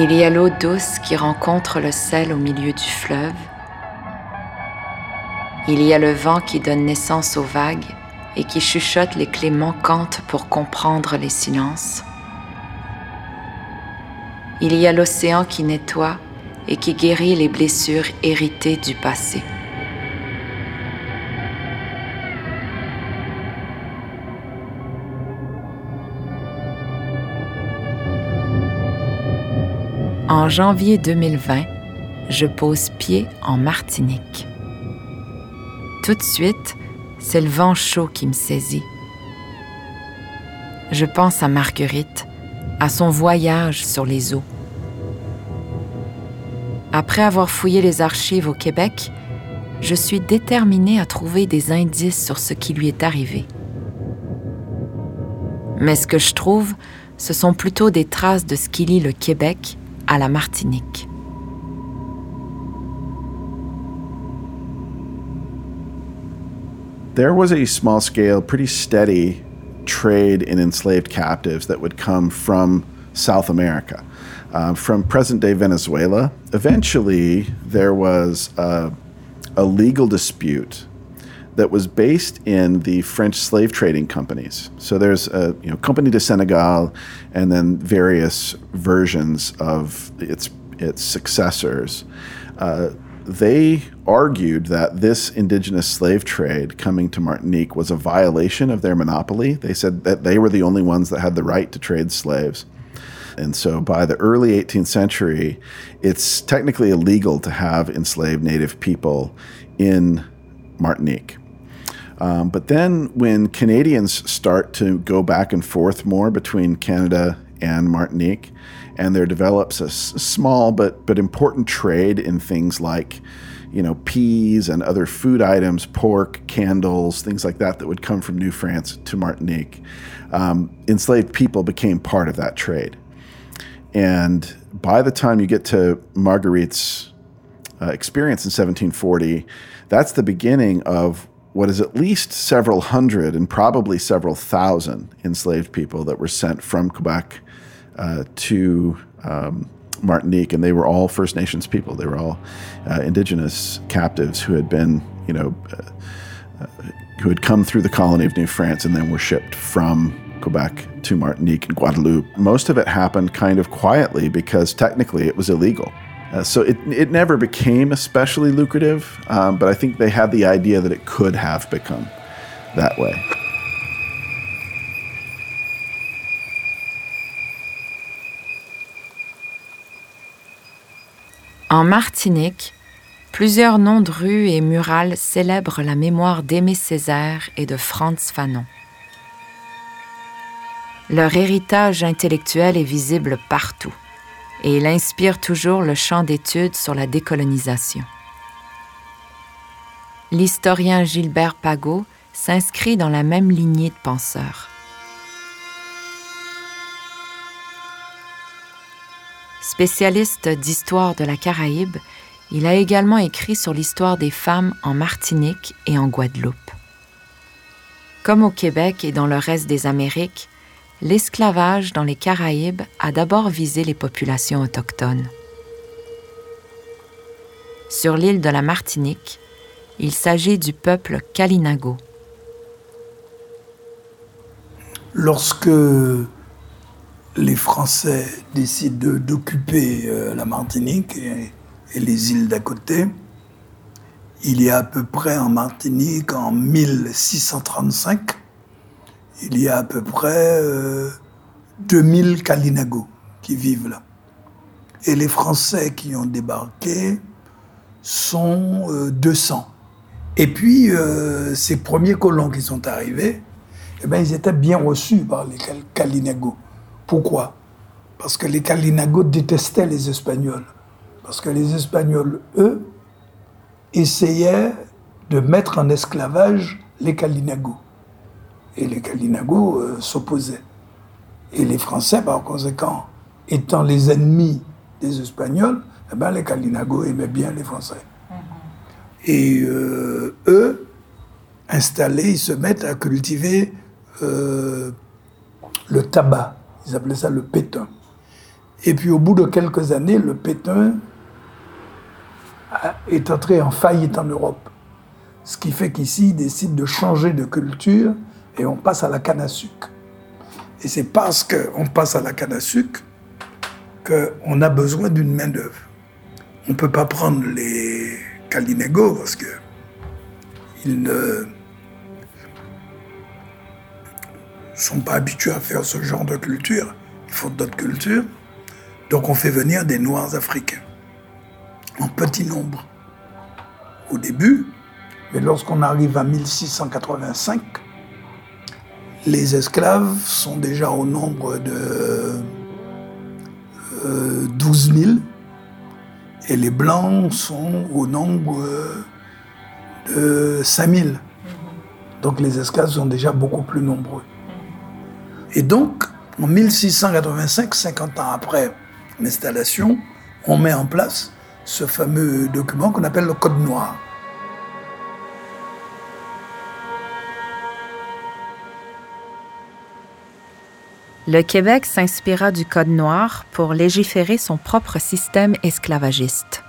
Il y a l'eau douce qui rencontre le sel au milieu du fleuve. Il y a le vent qui donne naissance aux vagues et qui chuchote les clés manquantes pour comprendre les silences. Il y a l'océan qui nettoie et qui guérit les blessures héritées du passé. En janvier 2020, je pose pied en Martinique. Tout de suite, c'est le vent chaud qui me saisit. Je pense à Marguerite, à son voyage sur les eaux. Après avoir fouillé les archives au Québec, je suis déterminée à trouver des indices sur ce qui lui est arrivé. Mais ce que je trouve, ce sont plutôt des traces de ce qui lie le Québec à la Martinique. There was a small scale, pretty steady trade in enslaved captives that would come from South America, uh, from present day Venezuela. Eventually, there was a, a legal dispute that was based in the French slave trading companies. So there's a you know Company de Senegal, and then various versions of its its successors. Uh, they argued that this indigenous slave trade coming to Martinique was a violation of their monopoly. They said that they were the only ones that had the right to trade slaves. And so by the early 18th century, it's technically illegal to have enslaved native people in Martinique. Um, but then when Canadians start to go back and forth more between Canada and Martinique, and there develops a s- small but but important trade in things like, you know, peas and other food items, pork, candles, things like that that would come from New France to Martinique. Um, enslaved people became part of that trade, and by the time you get to Marguerite's uh, experience in 1740, that's the beginning of what is at least several hundred and probably several thousand enslaved people that were sent from Quebec uh, to um, Martinique, and they were all First Nations people. They were all uh, indigenous captives who had been, you know, uh, who had come through the colony of New France and then were shipped from Quebec to Martinique and Guadeloupe. Most of it happened kind of quietly because technically it was illegal. Uh, so it, it never became especially lucrative, um, but I think they had the idea that it could have become that way. En Martinique, plusieurs noms de rues et murales célèbrent la mémoire d'Aimé Césaire et de Franz Fanon. Leur héritage intellectuel est visible partout et il inspire toujours le champ d'études sur la décolonisation. L'historien Gilbert Pagot s'inscrit dans la même lignée de penseurs. Spécialiste d'histoire de la Caraïbe, il a également écrit sur l'histoire des femmes en Martinique et en Guadeloupe. Comme au Québec et dans le reste des Amériques, l'esclavage dans les Caraïbes a d'abord visé les populations autochtones. Sur l'île de la Martinique, il s'agit du peuple Kalinago. Lorsque les Français décident d'occuper euh, la Martinique et, et les îles d'à côté, il y a à peu près en Martinique, en 1635, il y a à peu près euh, 2000 Kalinago qui vivent là. Et les Français qui ont débarqué sont euh, 200. Et puis, euh, ces premiers colons qui sont arrivés, eh ben, ils étaient bien reçus par les Kal- Kalinago. Pourquoi? Parce que les Kalinago détestaient les Espagnols. Parce que les Espagnols, eux, essayaient de mettre en esclavage les Kalinago. Et les Kalinago euh, s'opposaient. Et les Français, par conséquent, étant les ennemis des Espagnols, eh ben, les Kalinago aimaient bien les Français. Et euh, eux, installés, ils se mettent à cultiver euh, le tabac. Ils appelaient ça le pétain. Et puis au bout de quelques années, le pétain est entré en faillite en Europe. Ce qui fait qu'ici, il décide de changer de culture et on passe à la canne à sucre. Et c'est parce qu'on passe à la canne à sucre qu'on a besoin d'une main-d'œuvre. On ne peut pas prendre les Kalinegos parce qu'ils ne sont pas habitués à faire ce genre de culture. Il faut d'autres cultures. Donc on fait venir des Noirs africains en petit nombre au début, mais lorsqu'on arrive à 1685, les esclaves sont déjà au nombre de 12 euh, 000 et les blancs sont au nombre de 5 000. Donc les esclaves sont déjà beaucoup plus nombreux. Et donc, en 1685, 50 ans après l'installation, on met en place ce fameux document qu'on appelle le Code noir. Le Québec s'inspira du Code noir pour légiférer son propre système esclavagiste.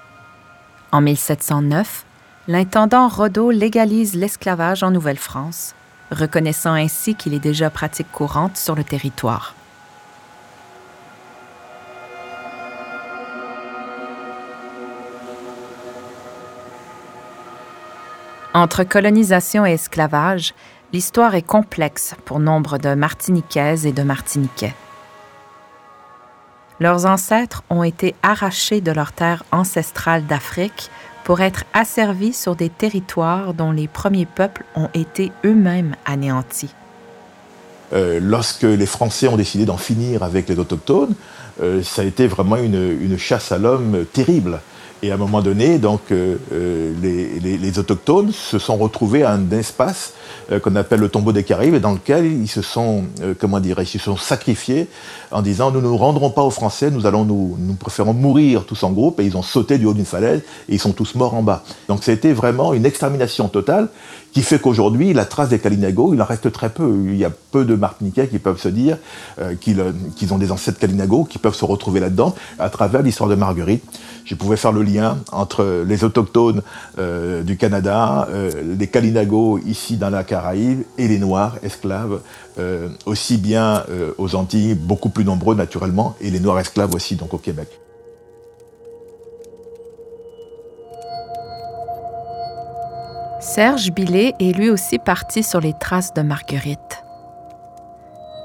En 1709, l'intendant Rodeau légalise l'esclavage en Nouvelle-France, reconnaissant ainsi qu'il est déjà pratique courante sur le territoire. Entre colonisation et esclavage, l'histoire est complexe pour nombre de Martiniquaises et de Martiniquais. Leurs ancêtres ont été arrachés de leurs terres ancestrales d'Afrique pour être asservis sur des territoires dont les premiers peuples ont été eux-mêmes anéantis. Euh, lorsque les Français ont décidé d'en finir avec les autochtones, euh, ça a été vraiment une chasse à l'homme terrible. Et à un moment donné, donc, euh, euh, les, autochtones se sont retrouvés à un espace euh, qu'on appelle le tombeau des Caraïbes, et dans lequel ils se sont, comment dirais ils se sont sacrifiés en disant nous ne nous rendrons pas aux Français, nous allons nous, nous préférons mourir tous en groupe, et ils ont sauté du haut d'une falaise et ils sont tous morts en bas. Donc été vraiment une extermination totale qui fait qu'aujourd'hui, la trace des Kalinago, il en reste très peu. Il y a peu de Martiniquais qui peuvent se dire qu'ils ont des ancêtres Kalinago, qui peuvent se retrouver là-dedans à travers l'histoire de Marguerite. Je pouvais faire le entre les autochtones euh, du Canada, euh, les Kalinago ici dans la Caraïbe et les Noirs esclaves, euh, aussi bien aux Antilles, beaucoup plus nombreux naturellement, et les Noirs esclaves aussi donc au Québec. Serge Billet est lui aussi parti sur les traces de Marguerite.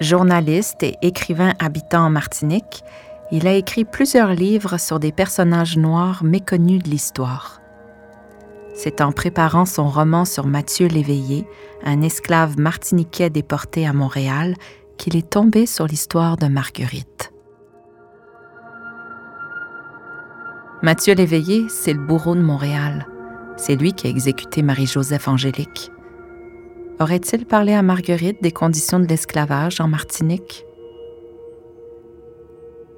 Journaliste et écrivain habitant en Martinique, il a écrit plusieurs livres sur des personnages noirs méconnus de l'histoire. C'est en préparant son roman sur Mathieu Léveillé, un esclave martiniquais déporté à Montréal, qu'il est tombé sur l'histoire de Marguerite. Mathieu Léveillé, c'est le bourreau de Montréal. C'est lui qui a exécuté Marie-Joseph Angélique. Aurait-il parlé à Marguerite des conditions de l'esclavage en Martinique?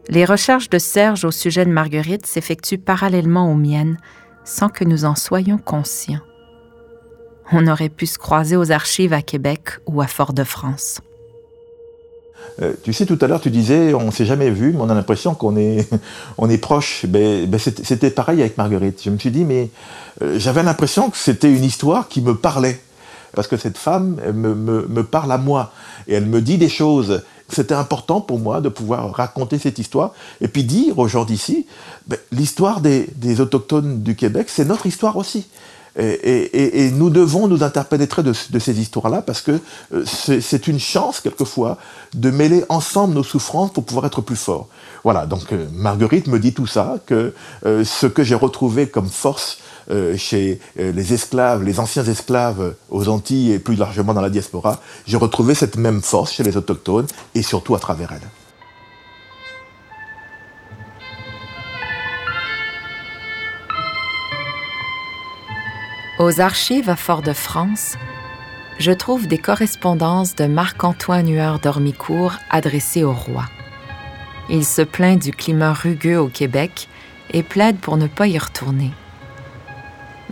Les recherches de Serge au sujet de Marguerite s'effectuent parallèlement aux miennes, sans que nous en soyons conscients. On aurait pu se croiser aux archives à Québec ou à Fort-de-France. Euh, tu sais, tout à l'heure, tu disais, on ne s'est jamais vu, mais on a l'impression qu'on est, on est proche. Ben, ben c'était pareil avec Marguerite. Je me suis dit, mais euh, j'avais l'impression que c'était une histoire qui me parlait. Parce que cette femme me, me, me, parle à moi. Et elle me dit des choses c'était important pour moi de pouvoir raconter cette histoire et puis dire aux gens d'ici, ben, l'histoire des, autochtones du Québec, c'est notre histoire aussi. Et, nous devons nous interpénétrer de, ces histoires-là parce que euh, c'est une chance quelquefois de mêler ensemble nos souffrances pour pouvoir être plus forts. Voilà, donc euh, Marguerite me dit tout ça, que euh, ce que j'ai retrouvé comme force chez les esclaves, les anciens esclaves aux Antilles et plus largement dans la diaspora, j'ai retrouvé cette même force chez les autochtones et surtout à travers elles. Aux archives à Fort-de-France, je trouve des correspondances de Marc-Antoine Hueur d'Ormicourt adressées au roi. Il se plaint du climat rugueux au Québec et plaide pour ne pas y retourner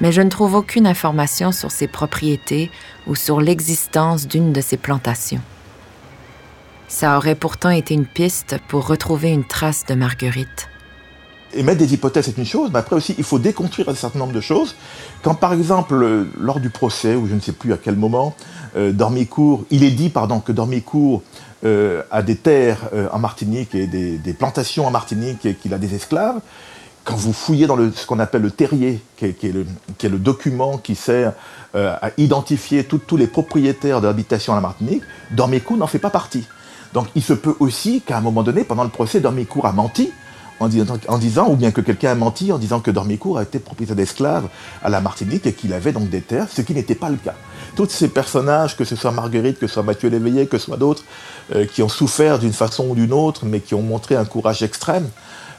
mais je ne trouve aucune information sur ses propriétés ou sur l'existence d'une de ses plantations. Ça aurait pourtant été une piste pour retrouver une trace de Marguerite. Émettre des hypothèses, c'est une chose, mais après aussi, il faut déconstruire un certain nombre de choses. Quand, par exemple, lors du procès, ou je ne sais plus à quel moment, euh, Dormicourt, il est dit pardon, que Dormicourt euh, a des terres euh, en Martinique et des, plantations en Martinique et qu'il a des esclaves, quand vous fouillez dans le, ce qu'on appelle le terrier, qui est, le, document qui sert euh, à identifier tous les propriétaires de l'habitation à la Martinique, Dormicourt n'en fait pas partie. Donc il se peut aussi qu'à un moment donné, pendant le procès, Dormicourt a menti en disant, ou bien que quelqu'un a menti en disant que Dormicourt a été propriétaire d'esclaves à la Martinique et qu'il avait donc des terres, ce qui n'était pas le cas. Tous ces personnages, que ce soit Marguerite, que ce soit Mathieu Léveillé, que ce soit d'autres, euh, qui ont souffert d'une façon ou d'une autre, mais qui ont montré un courage extrême,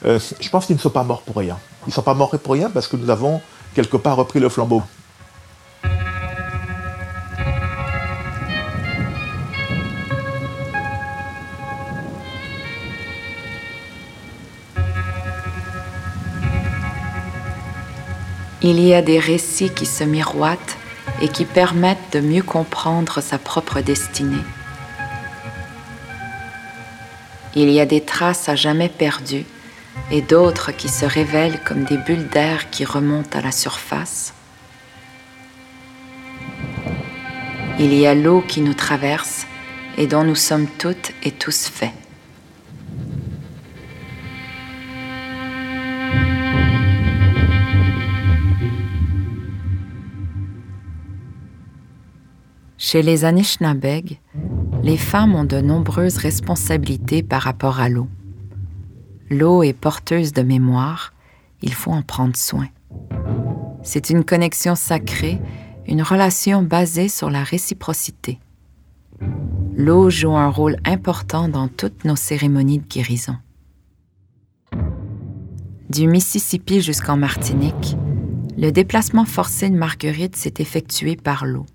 euh, je pense qu'ils ne sont pas morts pour rien. Ils ne sont pas morts pour rien parce que nous avons quelque part repris le flambeau. Il y a des récits qui se miroitent et qui permettent de mieux comprendre sa propre destinée. Il y a des traces à jamais perdues et d'autres qui se révèlent comme des bulles d'air qui remontent à la surface. Il y a l'eau qui nous traverse et dont nous sommes toutes et tous faits. Chez les Anishinabeg, les femmes ont de nombreuses responsabilités par rapport à l'eau. L'eau est porteuse de mémoire, il faut en prendre soin. C'est une connexion sacrée, une relation basée sur la réciprocité. L'eau joue un rôle important dans toutes nos cérémonies de guérison. Du Mississippi jusqu'en Martinique, le déplacement forcé de Marguerite s'est effectué par l'eau.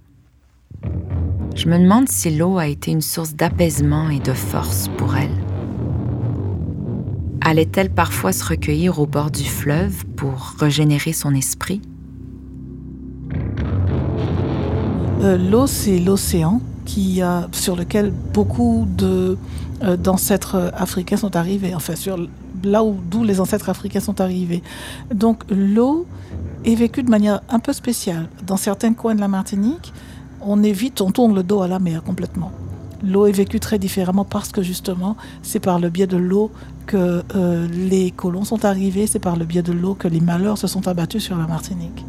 Je me demande si l'eau a été une source d'apaisement et de force pour elle. Allait-elle parfois se recueillir au bord du fleuve pour régénérer son esprit? Euh, L'eau, c'est l'océan qui, sur lequel beaucoup euh, d'ancêtres africains sont arrivés, enfin sur là où d'où les ancêtres africains sont arrivés. Donc l'eau est vécue de manière un peu spéciale. Dans certains coins de la Martinique, on évite, on tourne le dos à la mer complètement. L'eau est vécue très différemment parce que justement, c'est par le biais de l'eau que euh, les colons sont arrivés, c'est par le biais de l'eau que les malheurs se sont abattus sur la Martinique.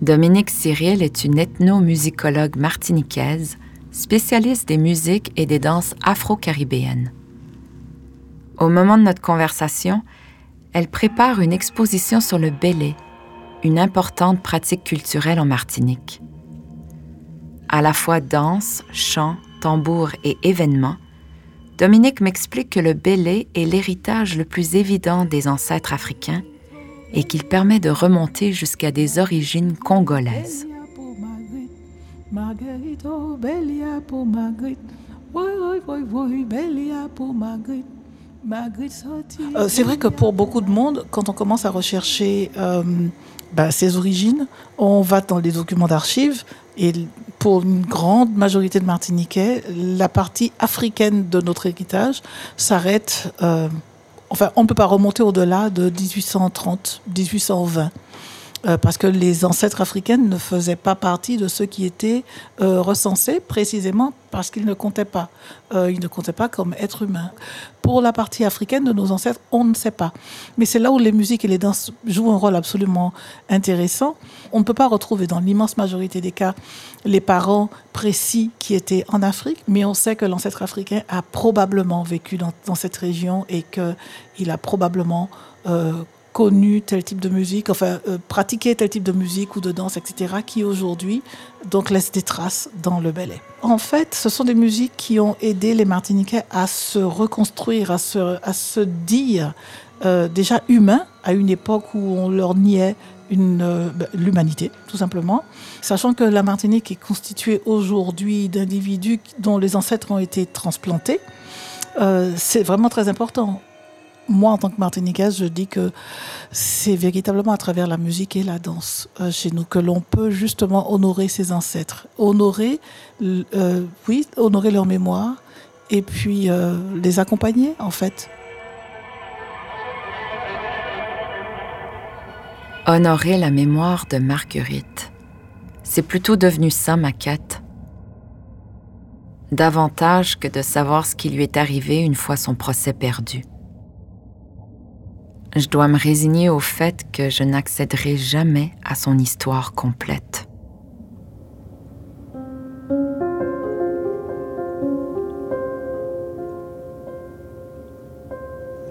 Dominique Cyril est une ethnomusicologue martiniquaise, spécialiste des musiques et des danses afro-caribéennes. Au moment de notre conversation, elle prépare une exposition sur le bélé, une importante pratique culturelle en Martinique. À la fois danse, chant, tambour et événement, Dominique m'explique que le bélé est l'héritage le plus évident des ancêtres africains et qu'il permet de remonter jusqu'à des origines congolaises. Euh, c'est vrai que pour beaucoup de monde, quand on commence à rechercher euh, bah, ses origines, on va dans les documents d'archives et pour une grande majorité de Martiniquais, la partie africaine de notre héritage s'arrête. Euh, enfin, on ne peut pas remonter au-delà de 1830, 1820. Euh, parce que les ancêtres africains ne faisaient pas partie de ceux qui étaient euh, recensés précisément parce qu'ils ne comptaient pas. Euh, ils ne comptaient pas comme êtres humains. Pour la partie africaine de nos ancêtres, on ne sait pas. Mais c'est là où les musiques et les danses jouent un rôle absolument intéressant. On ne peut pas retrouver dans l'immense majorité des cas les parents précis qui étaient en Afrique, mais on sait que l'ancêtre africain a probablement vécu dans, dans cette région et qu'il a probablement connu tel type de musique, enfin euh, pratiqué tel type de musique ou de danse, etc., qui aujourd'hui donc laisse des traces dans le ballet. En fait, ce sont des musiques qui ont aidé les Martiniquais à se reconstruire, à se, à se dire euh, déjà humains à une époque où on leur niait euh, bah, l'humanité, tout simplement. Sachant que la Martinique est constituée aujourd'hui d'individus dont les ancêtres ont été transplantés, c'est vraiment très important moi, en tant que Martiniquaise, je dis que c'est véritablement à travers la musique et la danse euh, chez nous que l'on peut justement honorer ses ancêtres. Honorer, euh, oui, honorer leur mémoire et puis euh, les accompagner, en fait. Honorer la mémoire de Marguerite. C'est plutôt devenu ça ma quête. Davantage que de savoir ce qui lui est arrivé une fois son procès perdu. Je dois me résigner au fait que je n'accéderai jamais à son histoire complète.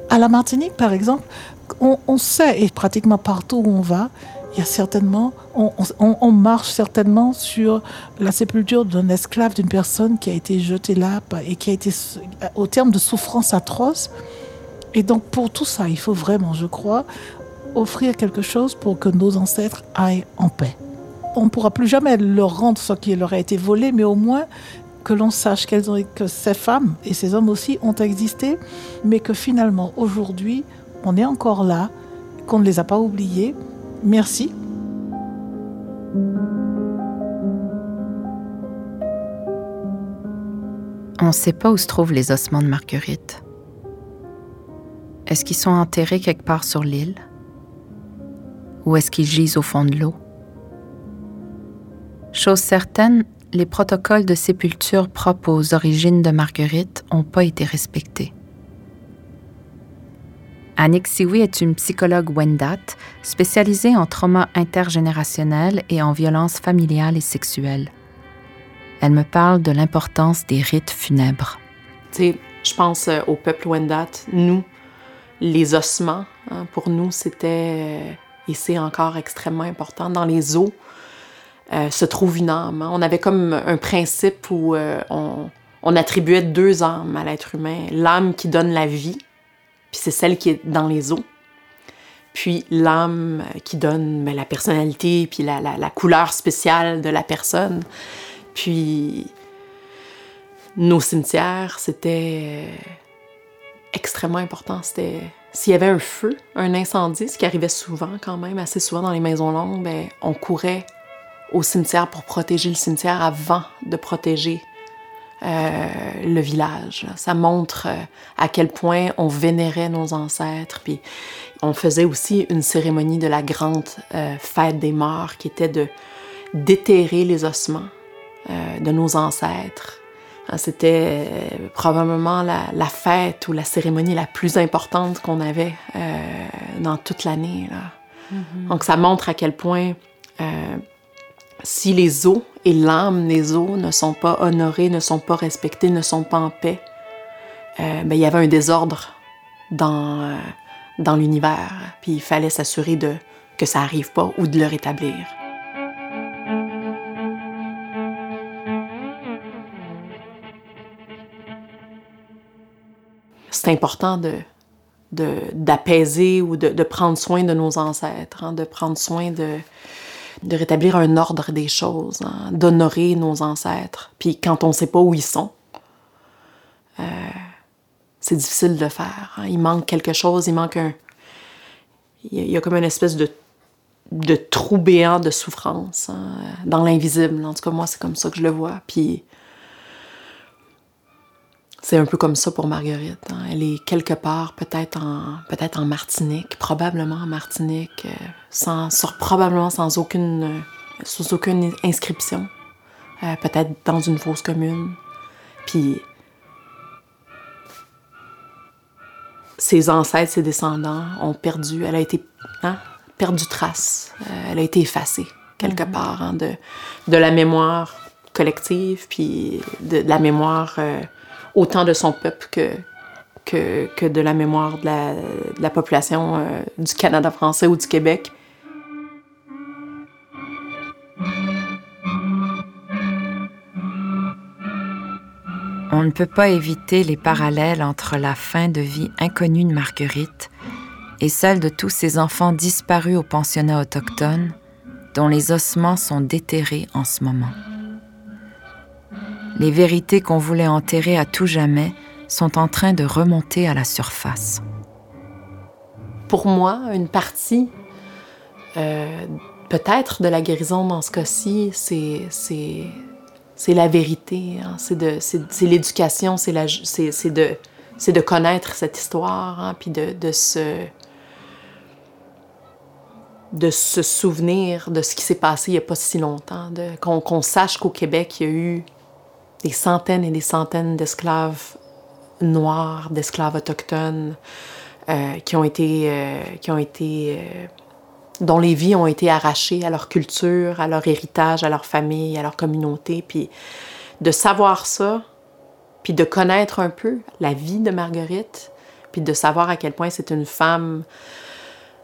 À la Martinique, par exemple, on, sait, et pratiquement partout où on va, il y a certainement, on, marche certainement sur la sépulture d'un esclave, d'une personne qui a été jetée là et qui a été au terme de souffrances atroces. Et donc pour tout ça, il faut vraiment, je crois, offrir quelque chose pour que nos ancêtres aillent en paix. On ne pourra plus jamais leur rendre ce qui leur a été volé, mais au moins que l'on sache ont, que ces femmes et ces hommes aussi ont existé, mais que finalement aujourd'hui, on est encore là, qu'on ne les a pas oubliés. Merci. On ne sait pas où se trouvent les ossements de Marguerite. Est-ce qu'ils sont enterrés quelque part sur l'île? Ou est-ce qu'ils gisent au fond de l'eau? Chose certaine, les protocoles de sépulture propres aux origines de Marguerite n'ont pas été respectés. Annick Siwi est une psychologue Wendat spécialisée en trauma intergénérationnel et en violence familiale et sexuelle. Elle me parle de l'importance des rites funèbres. Tu sais, je pense euh, au peuple Wendat, nous, les ossements, hein, pour nous, c'était, et c'est encore extrêmement important, dans les os euh, se trouve une âme. Hein. On avait comme un principe où euh, on, attribuait deux âmes à l'être humain. L'âme qui donne la vie, puis c'est celle qui est dans les os. Puis l'âme qui donne ben, la personnalité, puis la, couleur spéciale de la personne. Puis nos cimetières, c'était extrêmement important. C'était s'il y avait un feu, un incendie, ce qui arrivait souvent quand même, assez souvent dans les maisons longues, ben, on courait au cimetière pour protéger le cimetière avant de protéger euh, le village. Ça montre euh, à quel point on vénérait nos ancêtres. Puis on faisait aussi une cérémonie de la grande euh, fête des morts qui était de déterrer les ossements de nos ancêtres c'était euh, probablement la, fête ou la cérémonie la plus importante qu'on avait euh, dans toute l'année. Mm-hmm. Donc ça montre à quel point euh, si les os et l'âme des os ne sont pas honorés, ne sont pas respectés, ne sont pas en paix, ben, il y avait un désordre dans, dans l'univers. Puis il fallait s'assurer de, que ça n'arrive pas ou de le rétablir. C'est important de, d'apaiser ou de, prendre soin de nos ancêtres, hein, de prendre soin de, de rétablir un ordre des choses, hein, d'honorer nos ancêtres. Puis quand on ne sait pas où ils sont, euh, c'est difficile de le faire. Hein. Il manque quelque chose, il manque un... Il y a, comme une espèce de, de trou béant de souffrance dans l'invisible. En tout cas, moi, c'est comme ça que je le vois. Puis c'est un peu comme ça pour Marguerite. Hein. Elle est quelque part, peut-être en, peut-être en Martinique, probablement en Martinique, euh, sans, probablement sans aucune, euh, sous aucune inscription, euh, peut-être dans une fausse commune. Puis ses ancêtres, ses descendants ont perdu, elle a été hein, perdu trace, elle a été effacée quelque mm-hmm. part hein, de, de la mémoire collective, puis de, la mémoire autant de son peuple que, de la mémoire de la, de la population euh, du Canada français ou du Québec. On ne peut pas éviter les parallèles entre la fin de vie inconnue de Marguerite et celle de tous ces enfants disparus au pensionnat autochtone dont les ossements sont déterrés en ce moment. Les vérités qu'on voulait enterrer à tout jamais sont en train de remonter à la surface. pour moi, une partie euh, peut-être de la guérison dans ce cas-ci, c'est la vérité, hein. c'est l'éducation, c'est de, de connaître cette histoire, hein, puis de, de, se, de se souvenir de ce qui s'est passé il n'y a pas si longtemps, qu'on sache qu'au Québec, il y a eu des centaines et des centaines d'esclaves noirs, d'esclaves autochtones, euh, qui ont été, euh, qui ont été euh, dont les vies ont été arrachées à leur culture, à leur héritage, à leur famille, à leur communauté. Puis de savoir ça, puis de connaître un peu la vie de Marguerite, puis de savoir à quel point c'est une femme,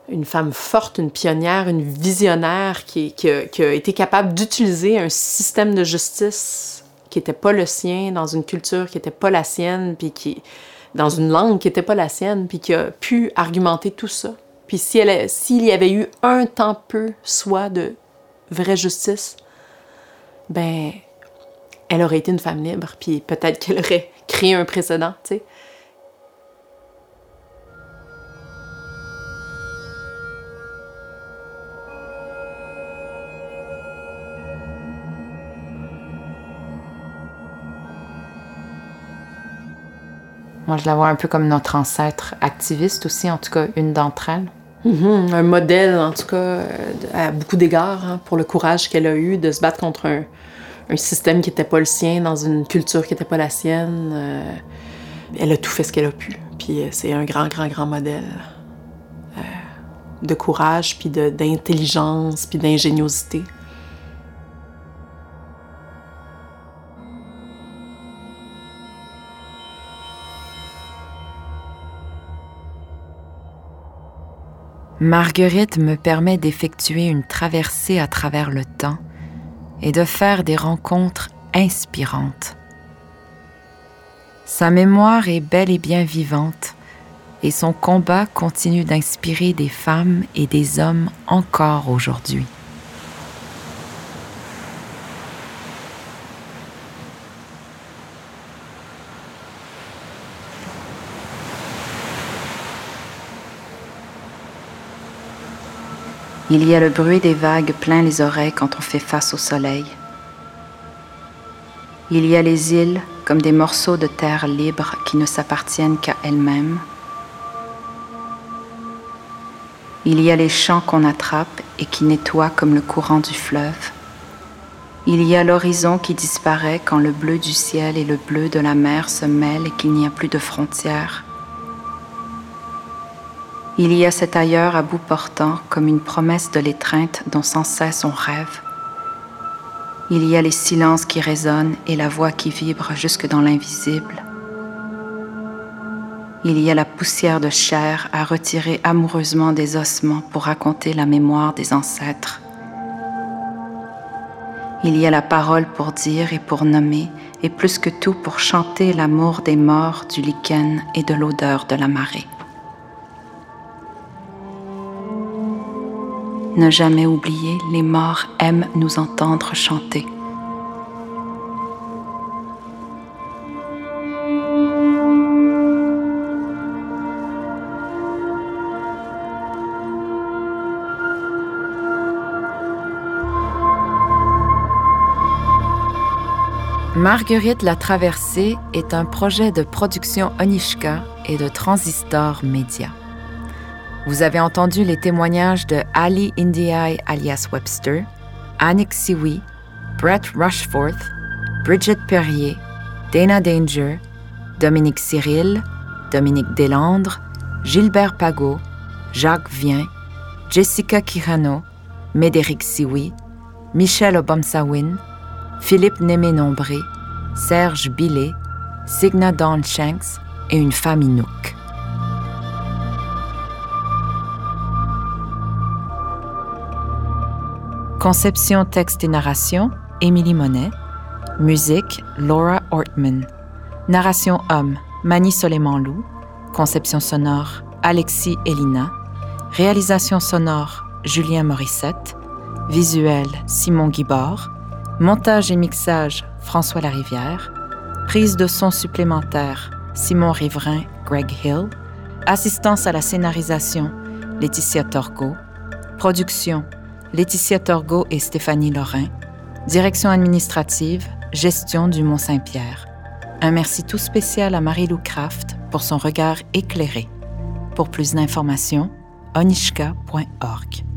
une femme forte, une pionnière, une visionnaire qui, qui, a, qui a, été capable d'utiliser un système de justice qui n'était pas le sien, dans une culture qui n'était pas la sienne, puis qui, dans une langue qui n'était pas la sienne, puis qui a pu argumenter tout ça. Puis s'il y avait eu un temps peu soit de vraie justice, ben, elle aurait été une femme libre, puis peut-être qu'elle aurait créé un précédent, tu sais. Moi, je la vois un peu comme notre ancêtre activiste aussi, en tout cas une d'entre elles. Mm-hmm. Un modèle, en tout cas, euh, à beaucoup d'égards, hein, pour le courage qu'elle a eu de se battre contre un, système qui n'était pas le sien, dans une culture qui n'était pas la sienne. Euh, elle a tout fait ce qu'elle a pu. Puis euh, c'est un grand, grand, grand modèle de courage, puis d'intelligence, puis d'ingéniosité. Marguerite me permet d'effectuer une traversée à travers le temps et de faire des rencontres inspirantes. Sa mémoire est bel et bien vivante et son combat continue d'inspirer des femmes et des hommes encore aujourd'hui. Il y a le bruit des vagues plein les oreilles quand on fait face au soleil. Il y a les îles comme des morceaux de terre libres qui ne s'appartiennent qu'à elles-mêmes. Il y a les champs qu'on attrape et qui nettoient comme le courant du fleuve. Il y a l'horizon qui disparaît quand le bleu du ciel et le bleu de la mer se mêlent et qu'il n'y a plus de frontières. Il y a cet ailleurs à bout portant comme une promesse de l'étreinte dont sans cesse on rêve. Il y a les silences qui résonnent et la voix qui vibre jusque dans l'invisible. Il y a la poussière de chair à retirer amoureusement des ossements pour raconter la mémoire des ancêtres. Il y a la parole pour dire et pour nommer, et plus que tout pour chanter l'amour des morts, du lichen et de l'odeur de la marée. Ne jamais oublier, les morts aiment nous entendre chanter. Marguerite la Traversée est un projet de production Onishka et de Transistor Media. Vous avez entendu les témoignages de Ali Indiaye alias Webster, Annick Siwi, Brett Rushforth, Bridget Perrier, Dana Danger, Dominique Cyril, Dominique Deslandres, Gilbert Pagot, Jacques Vien, Jessica Kirano, Médéric Siwi, Michel Obamsawin, Philippe Némé-Nombré, Serge Billet, Signa Dawn Shanks et une femme Inuk. Conception, texte et narration, Émilie Monet. Musique, Laura Ortman. Narration homme, Mani Soleiman-Lou. Conception sonore, Alexis Elina. Réalisation sonore, Julien Morissette. Visuel, Simon Guibord. Montage et mixage, François Larivière. Prise de son supplémentaire, Simon Riverain, Greg Hill. Assistance à la scénarisation, Laetitia Torgo. Production, Laetitia Torgo et Stéphanie Lorrain. Direction administrative, gestion du Mont-Saint-Pierre. Un merci tout spécial à Marie-Lou Kraft pour son regard éclairé. Pour plus d'informations, onishka.org.